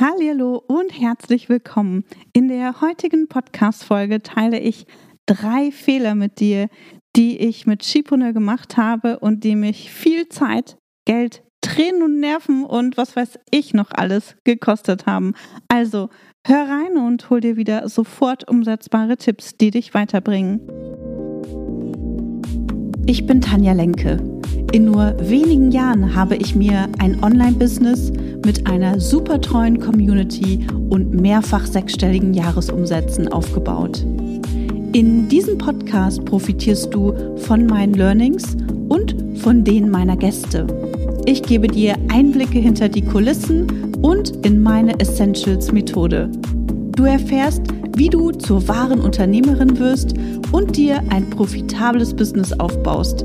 Hallo und herzlich willkommen. In der heutigen Podcast-Folge teile ich drei Fehler mit dir, die ich mit Shipune gemacht habe und die mich viel Zeit, Geld, Tränen und Nerven und was weiß ich noch alles gekostet haben. Also hör rein und hol dir wieder sofort umsetzbare Tipps, die dich weiterbringen. Ich bin Tanja Lenke. In nur wenigen Jahren habe ich mir ein Online-Business mit einer super treuen Community und mehrfach sechsstelligen Jahresumsätzen aufgebaut. In diesem Podcast profitierst du von meinen Learnings und von denen meiner Gäste. Ich gebe dir Einblicke hinter die Kulissen und in meine Essentials-Methode. Du erfährst, wie du zur wahren Unternehmerin wirst und dir ein profitables Business aufbaust.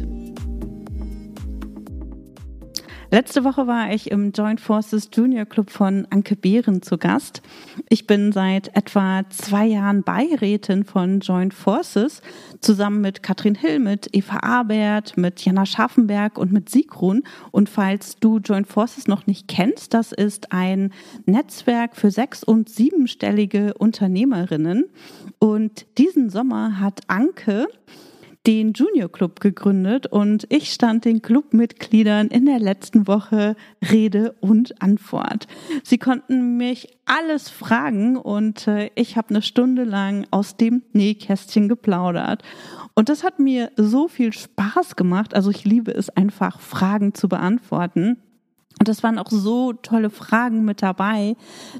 Letzte Woche war ich im Joint Forces Junior Club von Anke Behren zu Gast. Ich bin seit etwa zwei Jahren Beirätin von Joint Forces, zusammen mit Katrin Hill, mit Eva Abert, mit Jana Scharfenberg und mit Sigrun. Und falls du Joint Forces noch nicht kennst, das ist ein Netzwerk für sechs- und siebenstellige Unternehmerinnen. Und diesen Sommer hat Anke den Junior Club gegründet und ich stand den Clubmitgliedern in der letzten Woche Rede und Antwort. Sie konnten mich alles fragen und äh, ich habe eine Stunde lang aus dem Nähkästchen geplaudert. Und das hat mir so viel Spaß gemacht. Also ich liebe es einfach, Fragen zu beantworten. Und es waren auch so tolle Fragen mit dabei,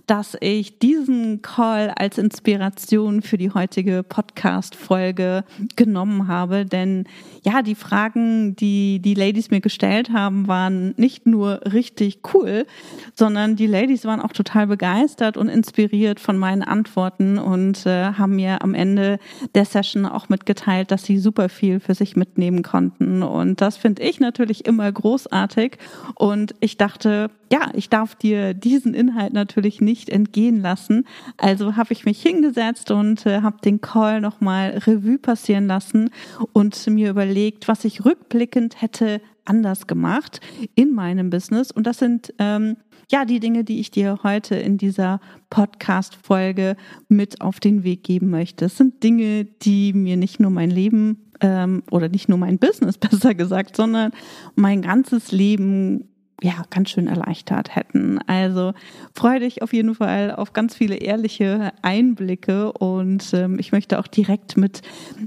dass ich diesen Call als Inspiration für die heutige Podcast-Folge genommen habe. Denn ja, die Fragen, die die Ladies mir gestellt haben, waren nicht nur richtig cool, sondern die Ladies waren auch total begeistert und inspiriert von meinen Antworten und äh, haben mir am Ende der Session auch mitgeteilt, dass sie super viel für sich mitnehmen konnten. Und das finde ich natürlich immer großartig. Und ich dachte, dachte, ja, ich darf dir diesen Inhalt natürlich nicht entgehen lassen. Also habe ich mich hingesetzt und äh, habe den Call nochmal Revue passieren lassen und mir überlegt, was ich rückblickend hätte anders gemacht in meinem Business. Und das sind ähm, ja die Dinge, die ich dir heute in dieser Podcast-Folge mit auf den Weg geben möchte. Es sind Dinge, die mir nicht nur mein Leben ähm, oder nicht nur mein Business besser gesagt, sondern mein ganzes Leben ja, ganz schön erleichtert hätten. Also freue dich auf jeden Fall auf ganz viele ehrliche Einblicke und ähm, ich möchte auch direkt mit,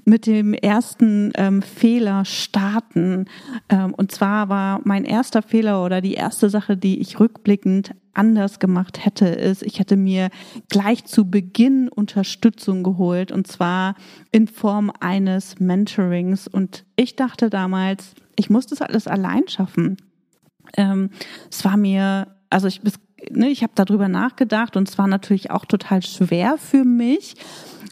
mit dem ersten ähm, Fehler starten. Ähm, und zwar war mein erster Fehler oder die erste Sache, die ich rückblickend anders gemacht hätte, ist, ich hätte mir gleich zu Beginn Unterstützung geholt und zwar in Form eines Mentorings. Und ich dachte damals, ich muss das alles allein schaffen. Ähm, es war mir, also ich, ne, ich habe darüber nachgedacht und es war natürlich auch total schwer für mich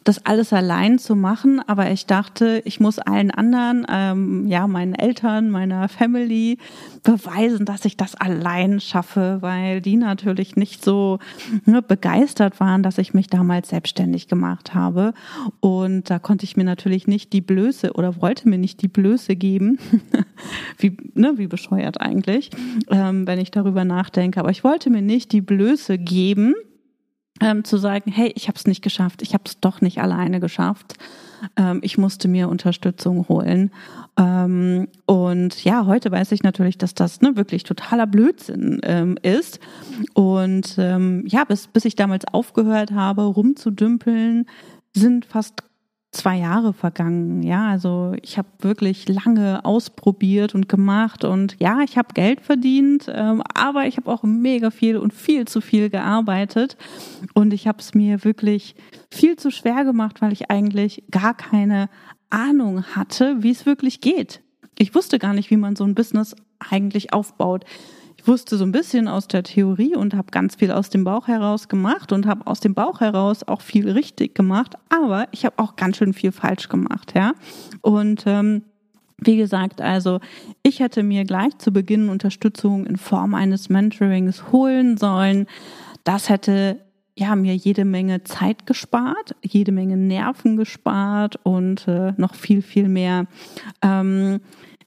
das alles allein zu machen, aber ich dachte, ich muss allen anderen, ähm, ja, meinen Eltern, meiner Family beweisen, dass ich das allein schaffe, weil die natürlich nicht so ne, begeistert waren, dass ich mich damals selbstständig gemacht habe. Und da konnte ich mir natürlich nicht die Blöße oder wollte mir nicht die Blöße geben, wie, ne, wie bescheuert eigentlich, ähm, wenn ich darüber nachdenke. Aber ich wollte mir nicht die Blöße geben, ähm, zu sagen, hey, ich habe es nicht geschafft, ich habe es doch nicht alleine geschafft. Ähm, ich musste mir Unterstützung holen. Ähm, und ja, heute weiß ich natürlich, dass das ne, wirklich totaler Blödsinn ähm, ist. Und ähm, ja, bis, bis ich damals aufgehört habe, rumzudümpeln, sind fast zwei Jahre vergangen. Ja, also ich habe wirklich lange ausprobiert und gemacht und ja, ich habe Geld verdient, ähm, aber ich habe auch mega viel und viel zu viel gearbeitet und ich habe es mir wirklich viel zu schwer gemacht, weil ich eigentlich gar keine Ahnung hatte, wie es wirklich geht. Ich wusste gar nicht, wie man so ein Business eigentlich aufbaut wusste so ein bisschen aus der Theorie und habe ganz viel aus dem Bauch heraus gemacht und habe aus dem Bauch heraus auch viel richtig gemacht, aber ich habe auch ganz schön viel falsch gemacht, ja. Und ähm, Wie gesagt, also ich hätte mir gleich zu Beginn Unterstützung in Form eines Mentorings holen sollen. Das hätte ja mir jede Menge Zeit gespart, jede Menge Nerven gespart und äh, noch viel viel mehr. Ähm,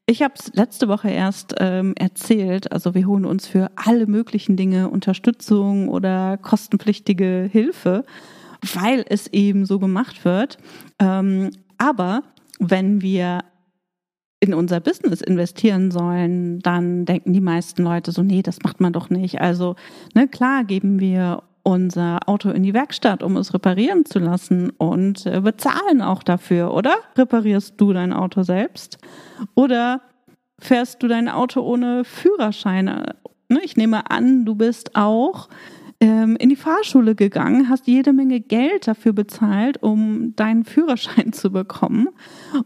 ich habe es letzte Woche erst ähm, erzählt. Also wir holen uns für alle möglichen Dinge Unterstützung oder kostenpflichtige Hilfe, weil es eben so gemacht wird. Ähm, aber wenn wir in unser Business investieren sollen, dann denken die meisten Leute so, nee, das macht man doch nicht. Also, ne, klar geben wir unser Auto in die Werkstatt, um es reparieren zu lassen und äh, bezahlen auch dafür, oder? Reparierst du dein Auto selbst? Oder fährst du dein Auto ohne Führerschein? Ne, ich nehme an, du bist auch ähm, in die Fahrschule gegangen, hast jede Menge Geld dafür bezahlt, um deinen Führerschein zu bekommen.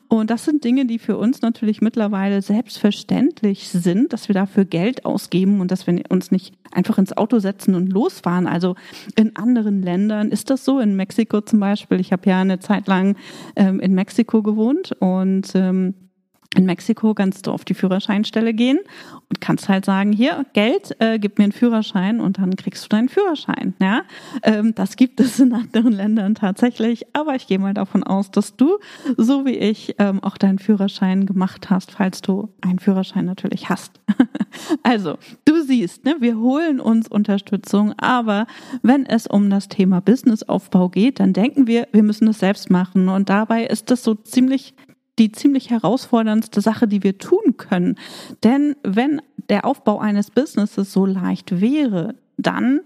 Und das sind Dinge, die für uns natürlich mittlerweile selbstverständlich sind, dass wir dafür Geld ausgeben und dass wir uns nicht einfach ins Auto setzen und losfahren. Also in anderen Ländern ist das so, in Mexiko zum Beispiel. Ich habe ja eine Zeit lang ähm, in Mexiko gewohnt und ähm, in Mexiko kannst du auf die Führerscheinstelle gehen und kannst halt sagen, hier, Geld, äh, gib mir einen Führerschein und dann kriegst du deinen Führerschein. Ja? Ähm, das gibt es in anderen Ländern tatsächlich, aber ich gehe mal davon aus, dass du, so wie ich, ähm, auch deinen Führerschein gemacht hast, falls du einen Führerschein natürlich hast. also, du siehst, ne, wir holen uns Unterstützung, aber wenn es um das Thema Businessaufbau geht, dann denken wir, wir müssen es selbst machen und dabei ist das so ziemlich die ziemlich herausforderndste Sache, die wir tun können. Denn wenn der Aufbau eines Businesses so leicht wäre, dann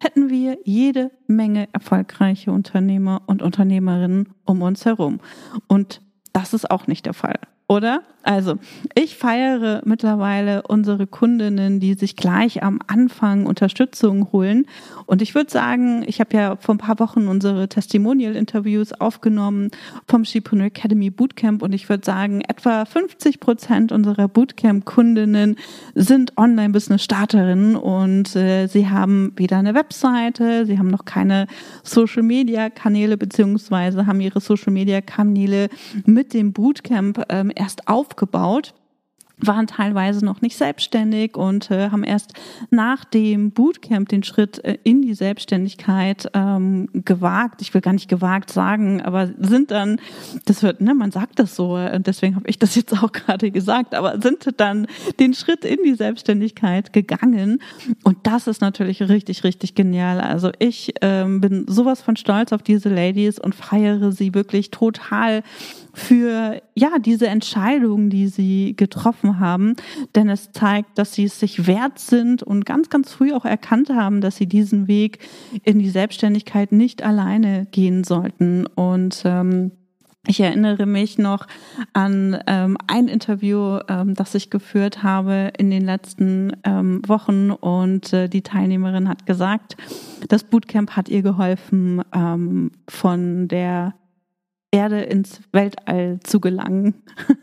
hätten wir jede Menge erfolgreiche Unternehmer und Unternehmerinnen um uns herum. Und das ist auch nicht der Fall oder? Also, ich feiere mittlerweile unsere Kundinnen, die sich gleich am Anfang Unterstützung holen. Und ich würde sagen, ich habe ja vor ein paar Wochen unsere Testimonial-Interviews aufgenommen vom Shipreneur Academy Bootcamp. Und ich würde sagen, etwa 50 Prozent unserer Bootcamp-Kundinnen sind Online-Business-Starterinnen und äh, sie haben weder eine Webseite, sie haben noch keine Social-Media-Kanäle, beziehungsweise haben ihre Social-Media-Kanäle mit dem Bootcamp ähm, erst aufgebaut waren teilweise noch nicht selbstständig und äh, haben erst nach dem Bootcamp den Schritt äh, in die Selbstständigkeit ähm, gewagt. Ich will gar nicht gewagt sagen, aber sind dann, das wird, ne, man sagt das so, und deswegen habe ich das jetzt auch gerade gesagt, aber sind dann den Schritt in die Selbstständigkeit gegangen. Und das ist natürlich richtig, richtig genial. Also ich ähm, bin sowas von stolz auf diese Ladies und feiere sie wirklich total für ja diese Entscheidungen, die sie getroffen haben, denn es zeigt, dass sie es sich wert sind und ganz ganz früh auch erkannt haben, dass sie diesen Weg in die Selbstständigkeit nicht alleine gehen sollten. Und ähm, ich erinnere mich noch an ähm, ein Interview, ähm, das ich geführt habe in den letzten ähm, Wochen. Und äh, die Teilnehmerin hat gesagt, das Bootcamp hat ihr geholfen, ähm, von der Erde ins Weltall zu gelangen.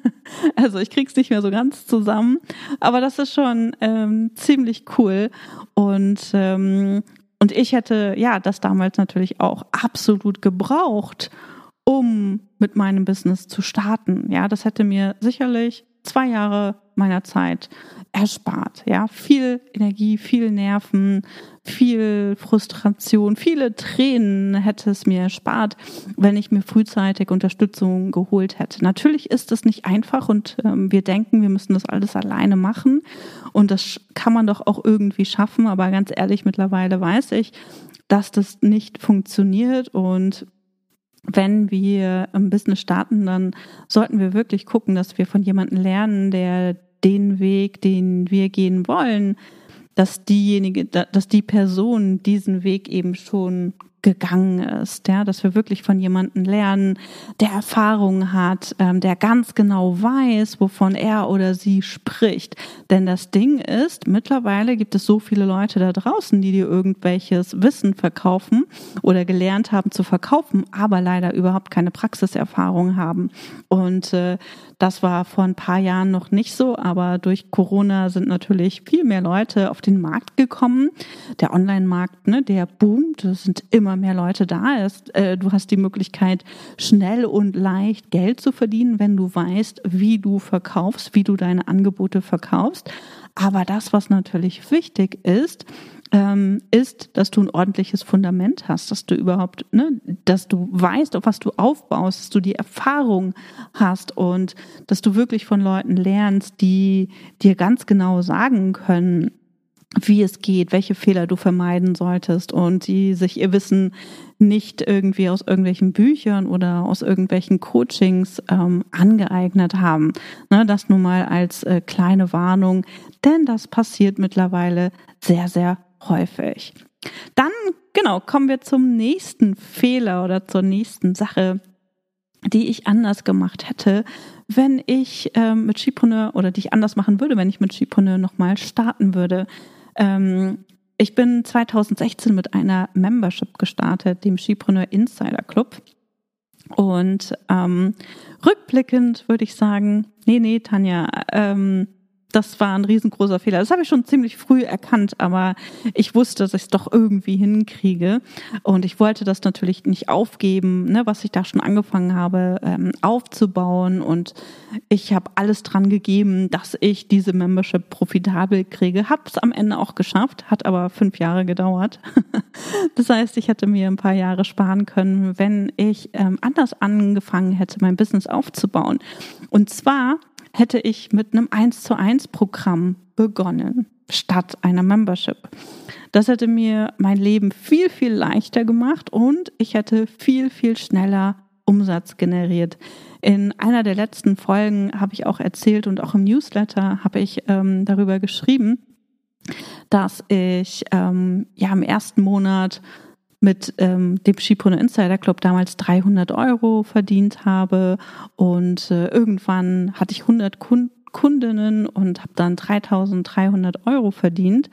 also ich krieg's nicht mehr so ganz zusammen, aber das ist schon ähm, ziemlich cool und ähm, und ich hätte ja das damals natürlich auch absolut gebraucht, um mit meinem Business zu starten. Ja, das hätte mir sicherlich zwei Jahre meiner Zeit erspart. Ja, viel Energie, viel Nerven, viel Frustration, viele Tränen hätte es mir erspart, wenn ich mir frühzeitig Unterstützung geholt hätte. Natürlich ist es nicht einfach und ähm, wir denken, wir müssen das alles alleine machen und das kann man doch auch irgendwie schaffen. Aber ganz ehrlich, mittlerweile weiß ich, dass das nicht funktioniert und wenn wir ein Business starten, dann sollten wir wirklich gucken, dass wir von jemandem lernen, der den Weg, den wir gehen wollen, dass diejenige, dass die Person diesen Weg eben schon gegangen ist, ja, dass wir wirklich von jemandem lernen, der Erfahrungen hat, ähm, der ganz genau weiß, wovon er oder sie spricht. Denn das Ding ist, mittlerweile gibt es so viele Leute da draußen, die dir irgendwelches Wissen verkaufen oder gelernt haben zu verkaufen, aber leider überhaupt keine Praxiserfahrung haben. Und äh, Das war vor ein paar Jahren noch nicht so, aber durch Corona sind natürlich viel mehr Leute auf den Markt gekommen. Der Online-Markt, ne, der boomt, es sind immer mehr Leute da. Ist, äh, du hast die Möglichkeit, schnell und leicht Geld zu verdienen, wenn du weißt, wie du verkaufst, wie du deine Angebote verkaufst. Aber das, was natürlich wichtig ist, ist, dass du ein ordentliches Fundament hast, dass du überhaupt, ne, dass du weißt, auf was du aufbaust, dass du die Erfahrung hast und dass du wirklich von Leuten lernst, die dir ganz genau sagen können, wie es geht, welche Fehler du vermeiden solltest und die sich ihr Wissen nicht irgendwie aus irgendwelchen Büchern oder aus irgendwelchen Coachings ähm, angeeignet haben. Ne, das nur mal als äh, kleine Warnung, denn das passiert mittlerweile sehr, sehr häufig. Dann, genau, kommen wir zum nächsten Fehler oder zur nächsten Sache, die ich anders gemacht hätte, wenn ich ähm, mit Skipreneur oder die ich anders machen würde, wenn ich mit Skipreneur nochmal starten würde. Ähm, ich bin 2016 mit einer Membership gestartet, dem Skipreneur Insider Club. Und ähm, rückblickend würde ich sagen, nee, nee, Tanja, ähm, das war ein riesengroßer Fehler. Das habe ich schon ziemlich früh erkannt, aber ich wusste, dass ich es doch irgendwie hinkriege. Und ich wollte das natürlich nicht aufgeben, ne, was ich da schon angefangen habe ähm, aufzubauen. Und ich habe alles dran gegeben, dass ich diese Membership profitabel kriege. Habe es am Ende auch geschafft, hat aber fünf Jahre gedauert. das heißt, ich hätte mir ein paar Jahre sparen können, wenn ich ähm, anders angefangen hätte, mein Business aufzubauen. Und zwar hätte ich mit einem 1 zu 1 Programm begonnen, statt einer Membership. Das hätte mir mein Leben viel, viel leichter gemacht und ich hätte viel, viel schneller Umsatz generiert. In einer der letzten Folgen habe ich auch erzählt und auch im Newsletter habe ich ähm, darüber geschrieben, dass ich ähm, ja im ersten Monat mit ähm, dem Skipreneur Insider Club damals 300 Euro verdient habe. Und äh, irgendwann hatte ich 100 Kunden Kundinnen und habe dann 3300 Euro verdient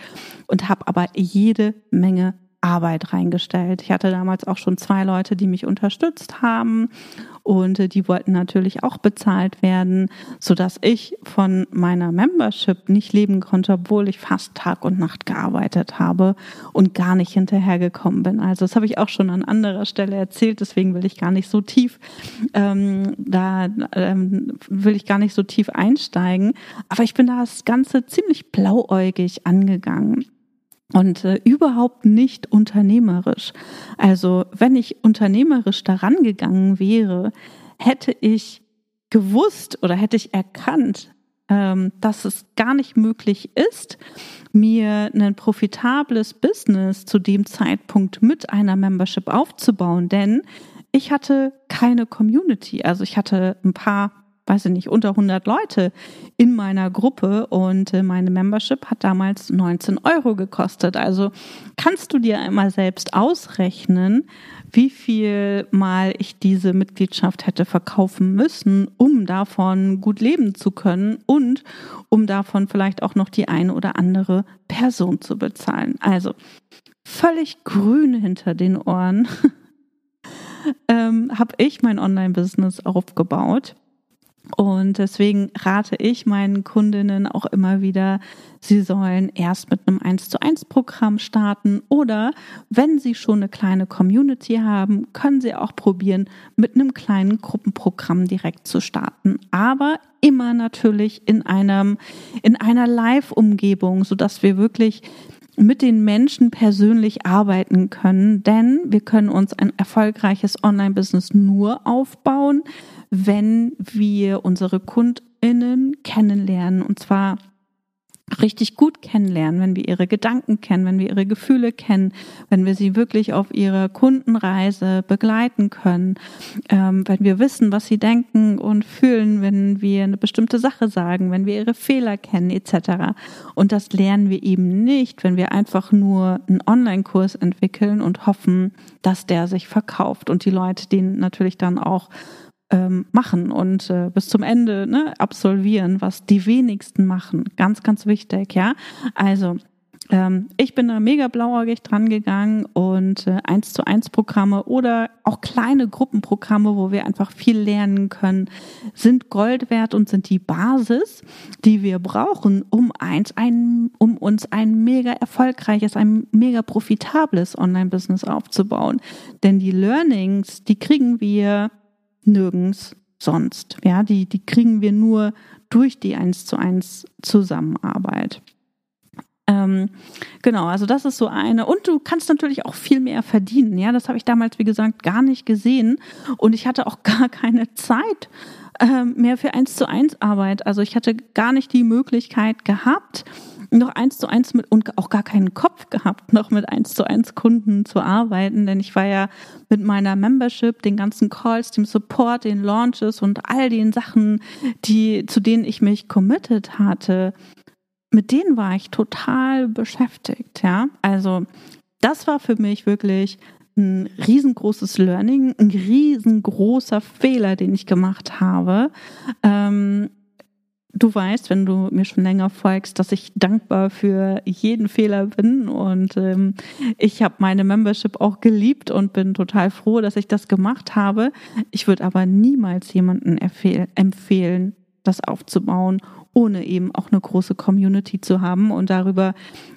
und habe aber jede Menge Arbeit reingestellt. Ich hatte damals auch schon zwei Leute, die mich unterstützt haben und äh, die wollten natürlich auch bezahlt werden, so dass ich von meiner Membership nicht leben konnte, obwohl ich fast Tag und Nacht gearbeitet habe und gar nicht hinterhergekommen bin. Also das habe ich auch schon an anderer Stelle erzählt, deswegen will ich gar nicht so tief ähm, da ähm, will ich gar nicht so tief einsteigen. Aber ich bin das Ganze ziemlich blauäugig angegangen und äh, überhaupt nicht unternehmerisch. Also wenn ich unternehmerisch daran gegangen wäre, hätte ich gewusst oder hätte ich erkannt, ähm, dass es gar nicht möglich ist, mir ein profitables Business zu dem Zeitpunkt mit einer Membership aufzubauen, denn ich hatte keine Community. Also ich hatte ein paar weiß ich nicht, unter 100 Leute in meiner Gruppe und äh, meine Membership hat damals 19 Euro gekostet. Also kannst du dir einmal selbst ausrechnen, wie viel mal ich diese Mitgliedschaft hätte verkaufen müssen, um davon gut leben zu können und um davon vielleicht auch noch die eine oder andere Person zu bezahlen. Also völlig grün hinter den Ohren ähm, habe ich mein Online-Business aufgebaut und deswegen rate ich meinen Kundinnen auch immer wieder, sie sollen erst mit einem 1 zu 1 Programm starten oder wenn sie schon eine kleine Community haben, können sie auch probieren, mit einem kleinen Gruppenprogramm direkt zu starten. Aber immer natürlich in einem, in einer Live-Umgebung, sodass wir wirklich mit den Menschen persönlich arbeiten können, denn wir können uns ein erfolgreiches Online-Business nur aufbauen, wenn wir unsere KundInnen kennenlernen. Und zwar richtig gut kennenlernen, wenn wir ihre Gedanken kennen, wenn wir ihre Gefühle kennen, wenn wir sie wirklich auf ihrer Kundenreise begleiten können, ähm, wenn wir wissen, was sie denken und fühlen, wenn wir eine bestimmte Sache sagen, wenn wir ihre Fehler kennen etc. Und das lernen wir eben nicht, wenn wir einfach nur einen Online-Kurs entwickeln und hoffen, dass der sich verkauft und die Leute den natürlich dann auch ähm, machen und äh, bis zum Ende ne, absolvieren, was die wenigsten machen. Ganz, ganz wichtig, ja. Also ähm, ich bin da mega blauäugig dran gegangen und äh, eins zu eins Programme oder auch kleine Gruppenprogramme, wo wir einfach viel lernen können, sind Gold wert und sind die Basis, die wir brauchen, um eins, ein, um uns ein mega erfolgreiches, ein mega profitables Online-Business aufzubauen. Denn die Learnings, die kriegen wir nirgends sonst. Ja, die, die kriegen wir nur durch die eins zu eins Zusammenarbeit. Ähm, genau, also das ist so eine. Und du kannst natürlich auch viel mehr verdienen. Ja, das habe ich damals, wie gesagt, gar nicht gesehen. Und ich hatte auch gar keine Zeit ähm, mehr für eins zu eins Arbeit. Also ich hatte gar nicht die Möglichkeit gehabt, noch eins zu eins mit und auch gar keinen Kopf gehabt, noch mit eins zu eins Kunden zu arbeiten, denn ich war ja mit meiner Membership, den ganzen Calls, dem Support, den Launches und all den Sachen, die zu denen ich mich committed hatte, mit denen war ich total beschäftigt, ja. Also das war für mich wirklich ein riesengroßes Learning, ein riesengroßer Fehler, den ich gemacht habe. Ähm, du weißt, wenn du mir schon länger folgst, dass ich dankbar für jeden Fehler bin und ähm, ich habe meine Membership auch geliebt und bin total froh, dass ich das gemacht habe. Ich würde aber niemals jemanden empfehlen, das aufzubauen ohne eben auch eine große Community zu haben. Und darüber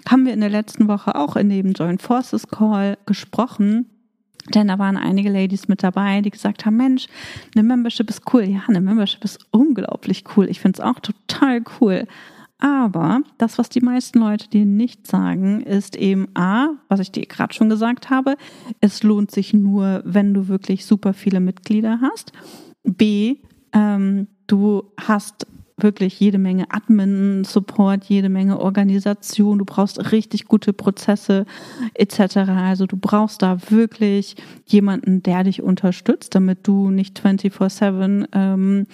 haben wir in der letzten Woche auch in dem Joint Forces Call gesprochen. Denn da waren einige Ladies mit dabei, die gesagt haben, Mensch, eine Membership ist cool. Ja, eine Membership ist unglaublich cool. Ich finde es auch total cool. Aber das, was die meisten Leute dir nicht sagen, ist eben A, was ich dir gerade schon gesagt habe, es lohnt sich nur, wenn du wirklich super viele Mitglieder hast. B, ähm, du hast wirklich jede Menge Admin-Support, jede Menge Organisation. Du brauchst richtig gute Prozesse etc. Also du brauchst da wirklich jemanden, der dich unterstützt, damit du nicht 24/7 ähm,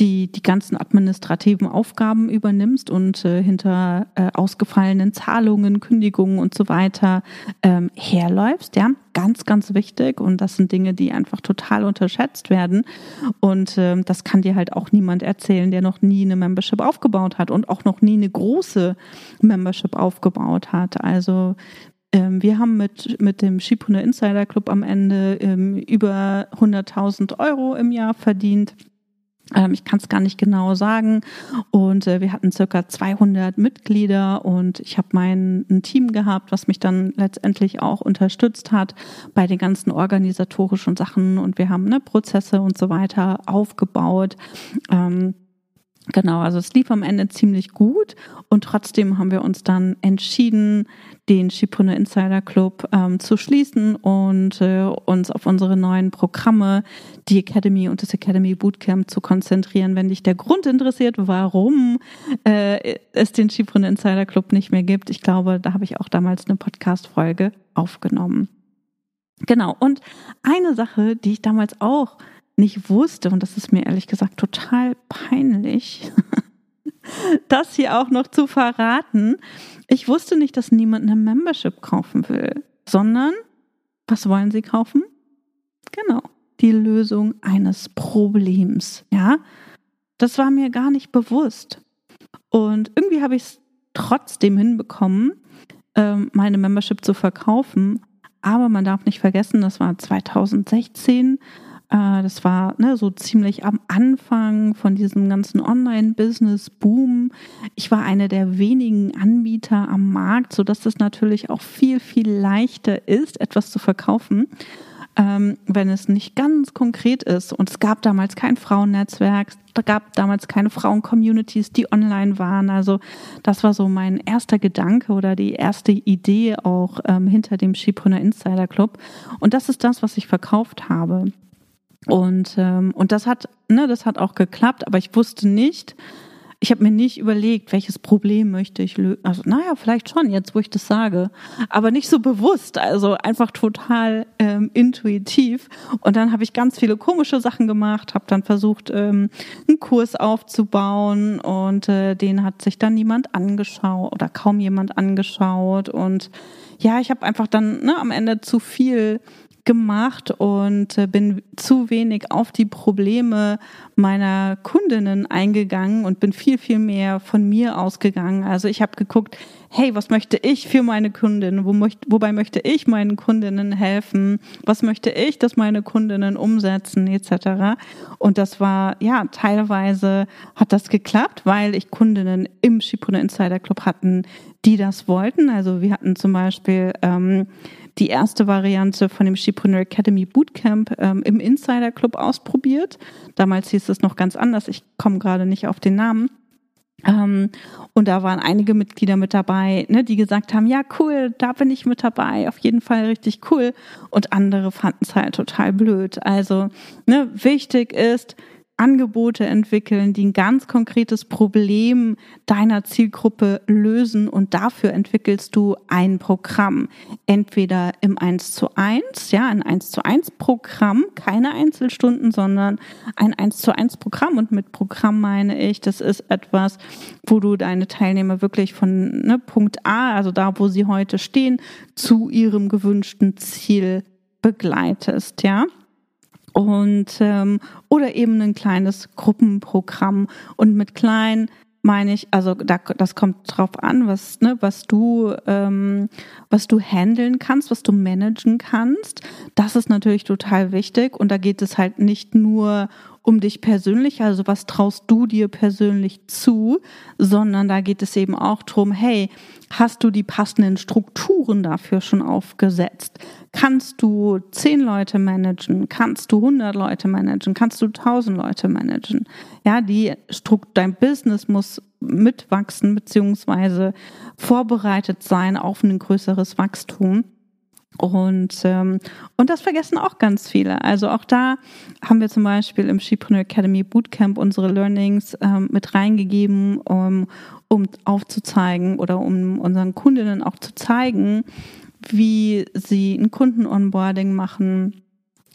die, die ganzen administrativen Aufgaben übernimmst und äh, hinter äh, ausgefallenen Zahlungen, Kündigungen und so weiter ähm, herläufst. Ja, ganz, ganz wichtig. Und das sind Dinge, die einfach total unterschätzt werden. Und ähm, das kann dir halt auch niemand erzählen, der noch nie eine Membership aufgebaut hat und auch noch nie eine große Membership aufgebaut hat. Also ähm, wir haben mit, mit dem Schipune Insider Club am Ende ähm, über 100.000 Euro im Jahr verdient. Ähm, ich kann es gar nicht genau sagen. Und äh, wir hatten circa 200 Mitglieder und ich habe mein ein Team gehabt, was mich dann letztendlich auch unterstützt hat bei den ganzen organisatorischen Sachen. Und wir haben ne, Prozesse und so weiter aufgebaut. Ähm, Genau, also es lief am Ende ziemlich gut und trotzdem haben wir uns dann entschieden, den Schipone Insider Club ähm, zu schließen und äh, uns auf unsere neuen Programme, die Academy und das Academy Bootcamp zu konzentrieren. Wenn dich der Grund interessiert, warum äh, es den Schipone Insider Club nicht mehr gibt, ich glaube, da habe ich auch damals eine Podcast-Folge aufgenommen. Genau, und eine Sache, die ich damals auch nicht wusste, und das ist mir ehrlich gesagt total peinlich, das hier auch noch zu verraten. Ich wusste nicht, dass niemand eine Membership kaufen will, sondern was wollen sie kaufen? Genau, die Lösung eines Problems. Ja, das war mir gar nicht bewusst. Und irgendwie habe ich es trotzdem hinbekommen, ähm, meine Membership zu verkaufen. Aber man darf nicht vergessen, das war 2016 äh, das war ne, so ziemlich am Anfang von diesem ganzen Online-Business-Boom. Ich war eine der wenigen Anbieter am Markt, so dass es natürlich auch viel, viel leichter ist, etwas zu verkaufen. Ähm, wenn es nicht ganz konkret ist. Und es gab damals kein Frauennetzwerk, es gab damals keine Frauen-Communities, die online waren. Also das war so mein erster Gedanke oder die erste Idee auch ähm, hinter dem Schipreneur Insider Club. Und das ist das, was ich verkauft habe. Und, ähm, und das hat, ne, das hat auch geklappt, aber ich wusste nicht, ich habe mir nicht überlegt, welches Problem möchte ich lösen. Also, naja, vielleicht schon, jetzt wo ich das sage. Aber nicht so bewusst, also einfach total ähm, intuitiv. Und dann habe ich ganz viele komische Sachen gemacht, habe dann versucht, ähm, einen Kurs aufzubauen und äh, den hat sich dann niemand angeschaut oder kaum jemand angeschaut. Und ja, ich habe einfach dann ne, am Ende zu viel gemacht und äh, bin zu wenig auf die Probleme meiner Kundinnen eingegangen und bin viel, viel mehr von mir ausgegangen. Also ich habe geguckt, hey, was möchte ich für meine Kundinnen? Wo möcht, wobei möchte ich meinen Kundinnen helfen? Was möchte ich, dass meine Kundinnen umsetzen, etc. Und das war, ja, teilweise hat das geklappt, weil ich Kundinnen im Schipone Insider Club hatten, die das wollten. Also wir hatten zum Beispiel ähm, die erste Variante von dem Shipreneur Academy Bootcamp ähm, im Insider Club ausprobiert. Damals hieß es noch ganz anders. Ich komme gerade nicht auf den Namen. Ähm, und da waren einige Mitglieder mit dabei, ne, die gesagt haben, ja cool, da bin ich mit dabei, auf jeden Fall richtig cool. Und andere fanden es halt total blöd. Also ne, wichtig ist, Angebote entwickeln, die ein ganz konkretes Problem deiner Zielgruppe lösen. Und dafür entwickelst du ein Programm. Entweder im 1 zu 1, ja, ein 1 zu 1 Programm, keine Einzelstunden, sondern ein 1 zu 1 Programm. Und mit Programm meine ich, das ist etwas, wo du deine Teilnehmer wirklich von ne, Punkt A, also da, wo sie heute stehen, zu ihrem gewünschten Ziel begleitest, ja und ähm, oder eben ein kleines Gruppenprogramm und mit klein meine ich, also da, das kommt drauf an, was ne, was du ähm, was du handeln kannst, was du managen kannst. Das ist natürlich total wichtig und da geht es halt nicht nur um dich persönlich, also was traust du dir persönlich zu, sondern da geht es eben auch drum, hey, hast du die passenden Strukturen dafür schon aufgesetzt? Kannst du zehn Leute managen? Kannst du hundert Leute managen? Kannst du tausend Leute managen? Ja, die Struktur, dein Business muss mitwachsen beziehungsweise vorbereitet sein auf ein größeres Wachstum. Und, ähm, und das vergessen auch ganz viele. Also auch da haben wir zum Beispiel im Skipreneur Academy Bootcamp unsere Learnings ähm, mit reingegeben, um, um aufzuzeigen oder um unseren Kundinnen auch zu zeigen, wie sie ein Kundenonboarding machen,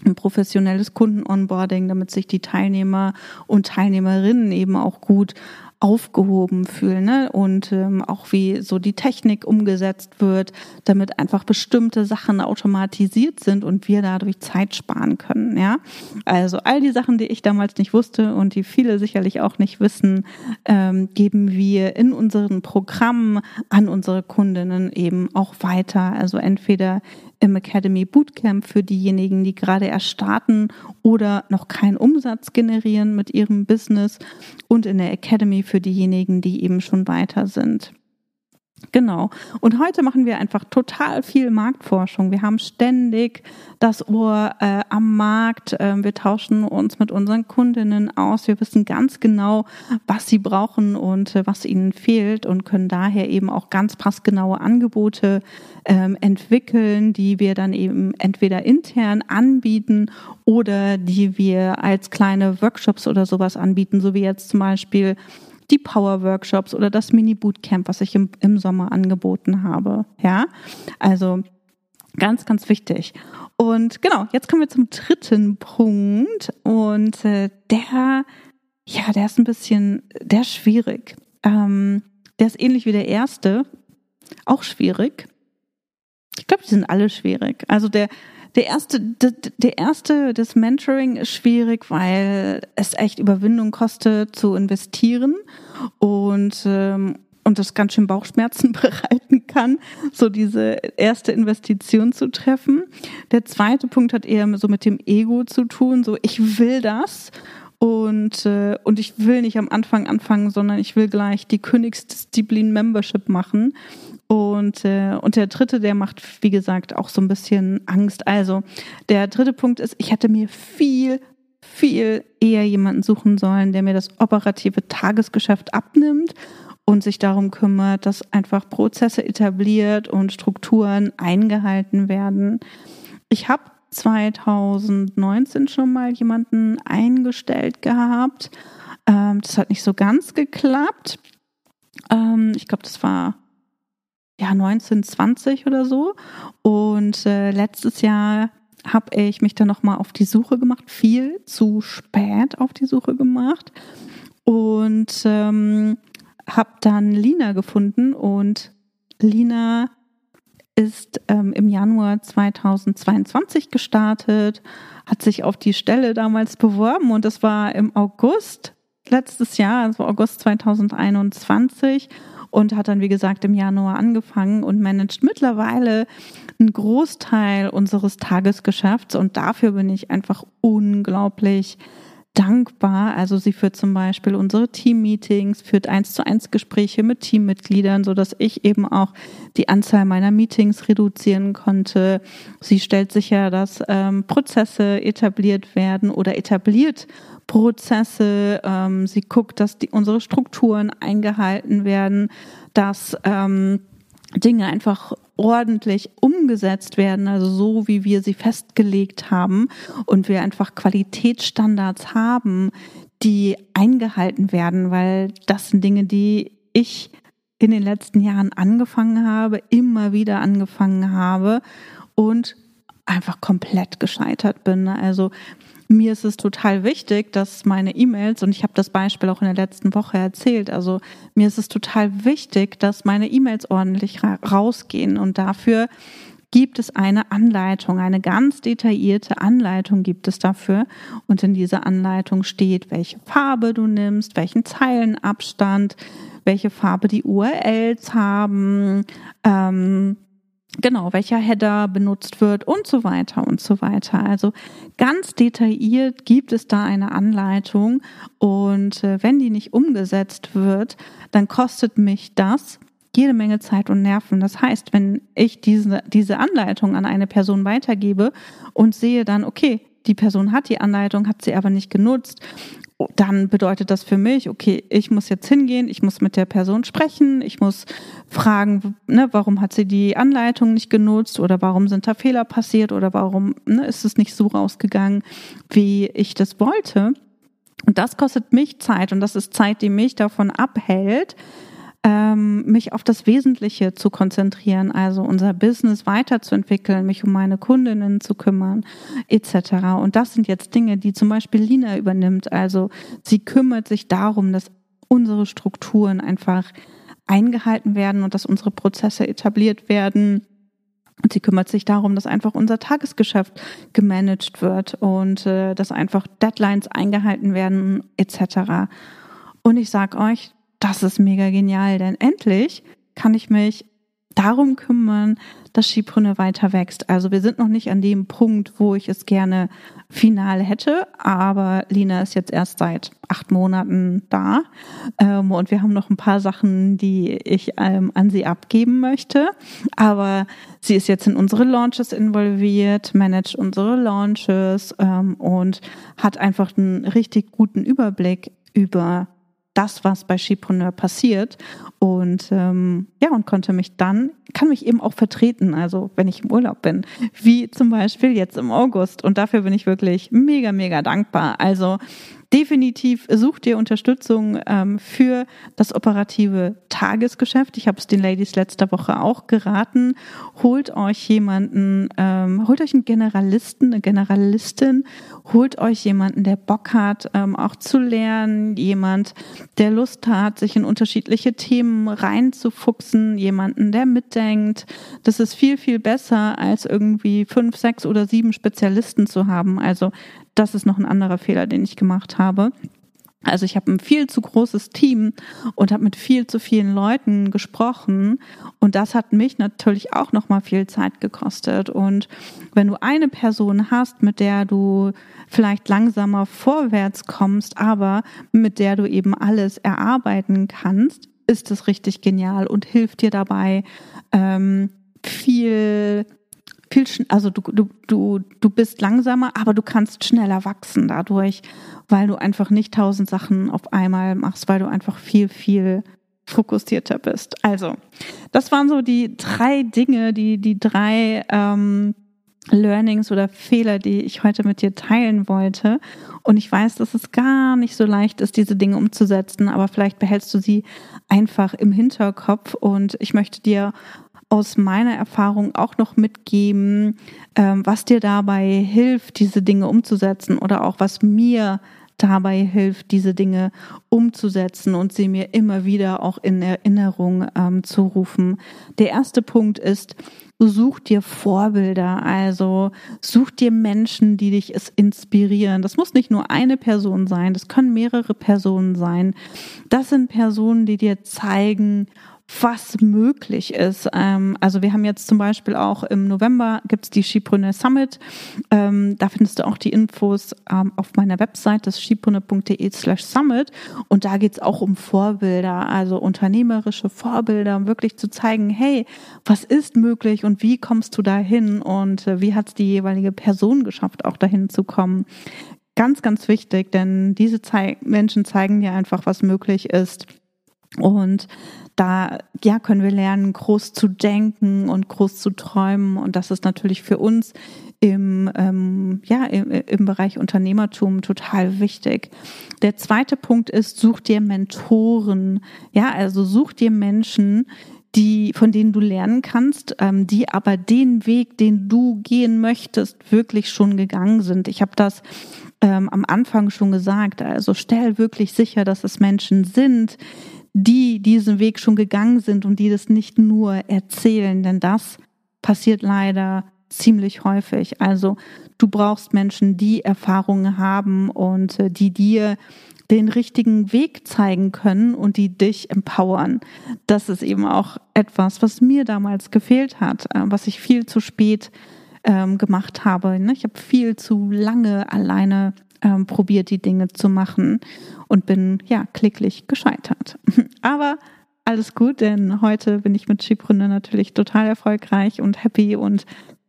ein professionelles Kundenonboarding, damit sich die Teilnehmer und Teilnehmerinnen eben auch gut aufgehoben fühlen ne? und ähm, auch wie so die Technik umgesetzt wird, damit einfach bestimmte Sachen automatisiert sind und wir dadurch Zeit sparen können. Ja, also all die Sachen, die ich damals nicht wusste und die viele sicherlich auch nicht wissen, ähm, geben wir in unseren Programmen an unsere Kundinnen eben auch weiter. Also entweder im Academy Bootcamp für diejenigen, die gerade erst starten oder noch keinen Umsatz generieren mit ihrem Business und in der Academy für diejenigen, die eben schon weiter sind. Genau. Und heute machen wir einfach total viel Marktforschung. Wir haben ständig das Ohr äh, am Markt. Äh, wir tauschen uns mit unseren Kundinnen aus. Wir wissen ganz genau, was sie brauchen und äh, was ihnen fehlt und können daher eben auch ganz passgenaue Angebote ähm, entwickeln, die wir dann eben entweder intern anbieten oder die wir als kleine Workshops oder sowas anbieten, so wie jetzt zum Beispiel die Power-Workshops oder das Mini-Bootcamp, was ich im, im Sommer angeboten habe. Ja, also ganz, ganz wichtig. Und genau, jetzt kommen wir zum dritten Punkt und äh, der, ja, der ist ein bisschen, der ist schwierig. Ähm, der ist ähnlich wie der erste, auch schwierig. Ich glaube, die sind alle schwierig. Also der, der erste, der erste, das Mentoring ist schwierig, weil es echt Überwindung kostet zu investieren und ähm, und das ganz schön Bauchschmerzen bereiten kann, so diese erste Investition zu treffen. Der zweite Punkt hat eher so mit dem Ego zu tun, so ich will das und, äh, und ich will nicht am Anfang anfangen, sondern ich will gleich die Königsdisziplin Membership machen. Und, äh, und der dritte, der macht, wie gesagt, auch so ein bisschen Angst. Also der dritte Punkt ist, ich hätte mir viel, viel eher jemanden suchen sollen, der mir das operative Tagesgeschäft abnimmt und sich darum kümmert, dass einfach Prozesse etabliert und Strukturen eingehalten werden. Ich habe 2019 schon mal jemanden eingestellt gehabt. Ähm, das hat nicht so ganz geklappt. Ähm, ich glaube, das war ja 1920 oder so. Und äh, letztes Jahr habe ich mich dann nochmal auf die Suche gemacht, viel zu spät auf die Suche gemacht und ähm, habe dann Lina gefunden und Lina ist ähm, im Januar 2022 gestartet, hat sich auf die Stelle damals beworben und das war im August letztes Jahr, also August 2021 und hat dann, wie gesagt, im Januar angefangen und managt mittlerweile einen Großteil unseres Tagesgeschäfts und dafür bin ich einfach unglaublich dankbar. Also sie führt zum Beispiel unsere Team-Meetings, führt eins zu eins Gespräche mit Teammitgliedern, so dass ich eben auch die Anzahl meiner Meetings reduzieren konnte. Sie stellt sicher, dass ähm, Prozesse etabliert werden oder etabliert Prozesse. Ähm, sie guckt, dass die, unsere Strukturen eingehalten werden, dass ähm, Dinge einfach ordentlich umgesetzt werden, also so wie wir sie festgelegt haben und wir einfach Qualitätsstandards haben, die eingehalten werden, weil das sind Dinge, die ich in den letzten Jahren angefangen habe, immer wieder angefangen habe und einfach komplett gescheitert bin. Also mir ist es total wichtig, dass meine E-Mails, und ich habe das Beispiel auch in der letzten Woche erzählt, also mir ist es total wichtig, dass meine E-Mails ordentlich ra rausgehen und dafür gibt es eine Anleitung, eine ganz detaillierte Anleitung gibt es dafür. Und in dieser Anleitung steht, welche Farbe du nimmst, welchen Zeilenabstand, welche Farbe die URLs haben, ähm, genau, welcher Header benutzt wird und so weiter und so weiter. Also ganz detailliert gibt es da eine Anleitung und äh, wenn die nicht umgesetzt wird, dann kostet mich das jede Menge Zeit und Nerven. Das heißt, wenn ich diese, diese Anleitung an eine Person weitergebe und sehe dann, okay, die Person hat die Anleitung, hat sie aber nicht genutzt dann bedeutet das für mich, okay, ich muss jetzt hingehen, ich muss mit der Person sprechen, ich muss fragen, ne, warum hat sie die Anleitung nicht genutzt oder warum sind da Fehler passiert oder warum ne, ist es nicht so rausgegangen, wie ich das wollte. Und das kostet mich Zeit und das ist Zeit, die mich davon abhält, ähm, mich auf das Wesentliche zu konzentrieren, also unser Business weiterzuentwickeln, mich um meine Kundinnen zu kümmern, etc. Und das sind jetzt Dinge, die zum Beispiel Lina übernimmt. Also sie kümmert sich darum, dass unsere Strukturen einfach eingehalten werden und dass unsere Prozesse etabliert werden. Und sie kümmert sich darum, dass einfach unser Tagesgeschäft gemanagt wird und äh, dass einfach Deadlines eingehalten werden etc. Und ich sag euch, das ist mega genial, denn endlich kann ich mich darum kümmern, dass Skipreneur weiter wächst. Also wir sind noch nicht an dem Punkt, wo ich es gerne final hätte, aber Lina ist jetzt erst seit acht Monaten da ähm, und wir haben noch ein paar Sachen, die ich ähm, an sie abgeben möchte. Aber sie ist jetzt in unsere Launches involviert, managt unsere Launches ähm, und hat einfach einen richtig guten Überblick über das, was bei Skipreneur passiert und ähm, ja und konnte mich dann kann mich eben auch vertreten, also wenn ich im Urlaub bin, wie zum Beispiel jetzt im August und dafür bin ich wirklich mega mega dankbar. Also definitiv sucht ihr Unterstützung ähm, für das operative Tagesgeschäft. Ich habe es den Ladies letzter Woche auch geraten. Holt euch jemanden, ähm, holt euch einen Generalisten, eine Generalistin, holt euch jemanden, der Bock hat, ähm, auch zu lernen, jemand, der Lust hat, sich in unterschiedliche Themen reinzufuchsen, jemanden, der mitdenkt. Das ist viel, viel besser, als irgendwie fünf, sechs oder sieben Spezialisten zu haben. Also das ist noch ein anderer Fehler, den ich gemacht habe. Also ich habe ein viel zu großes Team und habe mit viel zu vielen Leuten gesprochen und das hat mich natürlich auch noch mal viel Zeit gekostet und wenn du eine Person hast, mit der du vielleicht langsamer vorwärts kommst, aber mit der du eben alles erarbeiten kannst, ist das richtig genial und hilft dir dabei ähm, viel viel, also du, du, du, du bist langsamer, aber du kannst schneller wachsen dadurch, weil du einfach nicht tausend Sachen auf einmal machst, weil du einfach viel, viel fokussierter bist. Also, das waren so die drei Dinge, die, die drei ähm, Learnings oder Fehler, die ich heute mit dir teilen wollte. Und ich weiß, dass es gar nicht so leicht ist, diese Dinge umzusetzen, aber vielleicht behältst du sie einfach im Hinterkopf und ich möchte dir aus meiner Erfahrung auch noch mitgeben, ähm, was dir dabei hilft, diese Dinge umzusetzen oder auch was mir dabei hilft, diese Dinge umzusetzen und sie mir immer wieder auch in Erinnerung ähm, zu rufen. Der erste Punkt ist, such dir Vorbilder, also such dir Menschen, die dich inspirieren. Das muss nicht nur eine Person sein, das können mehrere Personen sein. Das sind Personen, die dir zeigen, was möglich ist. Ähm, also wir haben jetzt zum Beispiel auch im November gibt's die Skipreneur Summit. Ähm, da findest du auch die Infos ähm, auf meiner Website, das skipreneur.de slash summit. Und da geht's auch um Vorbilder, also unternehmerische Vorbilder, um wirklich zu zeigen, hey, was ist möglich und wie kommst du dahin und äh, wie hat's die jeweilige Person geschafft, auch dahin zu kommen. Ganz, ganz wichtig, denn diese Zei Menschen zeigen dir einfach, was möglich ist. Und da ja können wir lernen, groß zu denken und groß zu träumen. Und das ist natürlich für uns im, ähm, ja, im, im Bereich Unternehmertum total wichtig. Der zweite Punkt ist, such dir Mentoren. Ja, also such dir Menschen, die, von denen du lernen kannst, ähm, die aber den Weg, den du gehen möchtest, wirklich schon gegangen sind. Ich habe das ähm, am Anfang schon gesagt. Also stell wirklich sicher, dass es Menschen sind, die diesen Weg schon gegangen sind und die das nicht nur erzählen, denn das passiert leider ziemlich häufig. Also du brauchst Menschen, die Erfahrungen haben und äh, die dir den richtigen Weg zeigen können und die dich empowern. Das ist eben auch etwas, was mir damals gefehlt hat, äh, was ich viel zu spät ähm, gemacht habe. Ne? Ich habe viel zu lange alleine ähm, probiert, die Dinge zu machen und bin ja klicklich gescheitert. Aber alles gut, denn heute bin ich mit Skipreneur natürlich total erfolgreich und happy und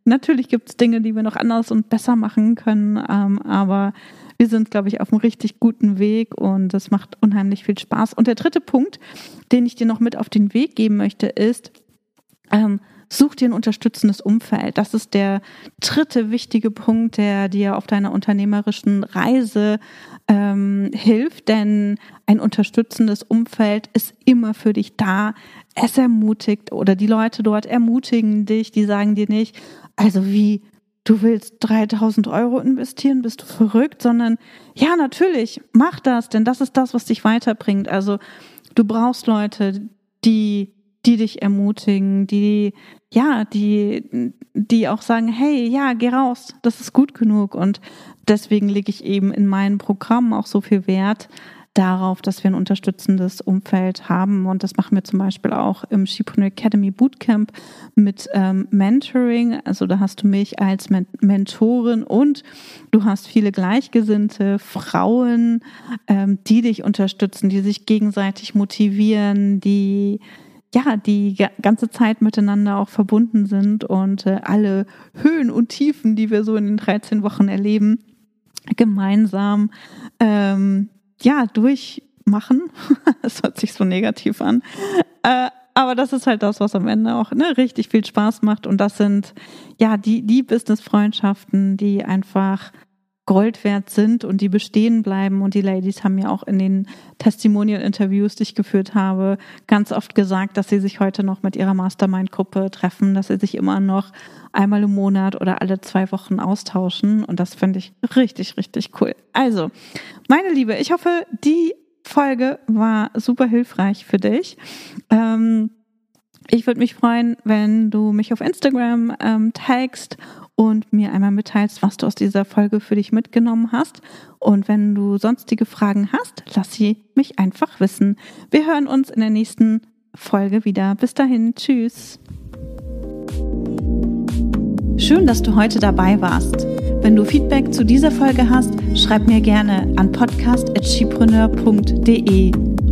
natürlich gibt es Dinge, die wir noch anders und besser machen können, ähm, aber wir sind, glaube ich, auf einem richtig guten Weg und es macht unheimlich viel Spaß. Und der dritte Punkt, den ich dir noch mit auf den Weg geben möchte, ist, ähm, such dir ein unterstützendes Umfeld. Das ist der dritte wichtige Punkt, der dir auf deiner unternehmerischen Reise ähm, hilft, denn ein unterstützendes Umfeld ist immer für dich da. Es ermutigt oder die Leute dort ermutigen dich, die sagen dir nicht, also wie, du willst 3000 Euro investieren, bist du verrückt, sondern ja, natürlich, mach das, denn das ist das, was dich weiterbringt. Also du brauchst Leute, die die dich ermutigen, die, ja, die, die auch sagen, hey, ja, geh raus, das ist gut genug. Und deswegen lege ich eben in meinem Programm auch so viel Wert darauf, dass wir ein unterstützendes Umfeld haben. Und das machen wir zum Beispiel auch im Shipreneur Academy Bootcamp mit ähm, Mentoring. Also da hast du mich als Men Mentorin und du hast viele gleichgesinnte Frauen, ähm, die dich unterstützen, die sich gegenseitig motivieren, die ja, die ganze Zeit miteinander auch verbunden sind und äh, alle Höhen und Tiefen, die wir so in den 13 Wochen erleben, gemeinsam ähm, ja durchmachen. das hört sich so negativ an. Äh, aber das ist halt das, was am Ende auch ne, richtig viel Spaß macht. Und das sind ja die, die Business-Freundschaften, die einfach Gold wert sind und die bestehen bleiben. Und die Ladies haben ja auch in den Testimonial-Interviews, die ich geführt habe, ganz oft gesagt, dass sie sich heute noch mit ihrer Mastermind-Gruppe treffen, dass sie sich immer noch einmal im Monat oder alle zwei Wochen austauschen. Und das finde ich richtig, richtig cool. Also, meine Liebe, ich hoffe, die Folge war super hilfreich für dich. Ähm, ich würde mich freuen, wenn du mich auf Instagram ähm, tagst und mir einmal mitteilst, was du aus dieser Folge für dich mitgenommen hast. Und wenn du sonstige Fragen hast, lass sie mich einfach wissen. Wir hören uns in der nächsten Folge wieder. Bis dahin, tschüss. Schön, dass du heute dabei warst. Wenn du Feedback zu dieser Folge hast, schreib mir gerne an podcast.chipreneur.de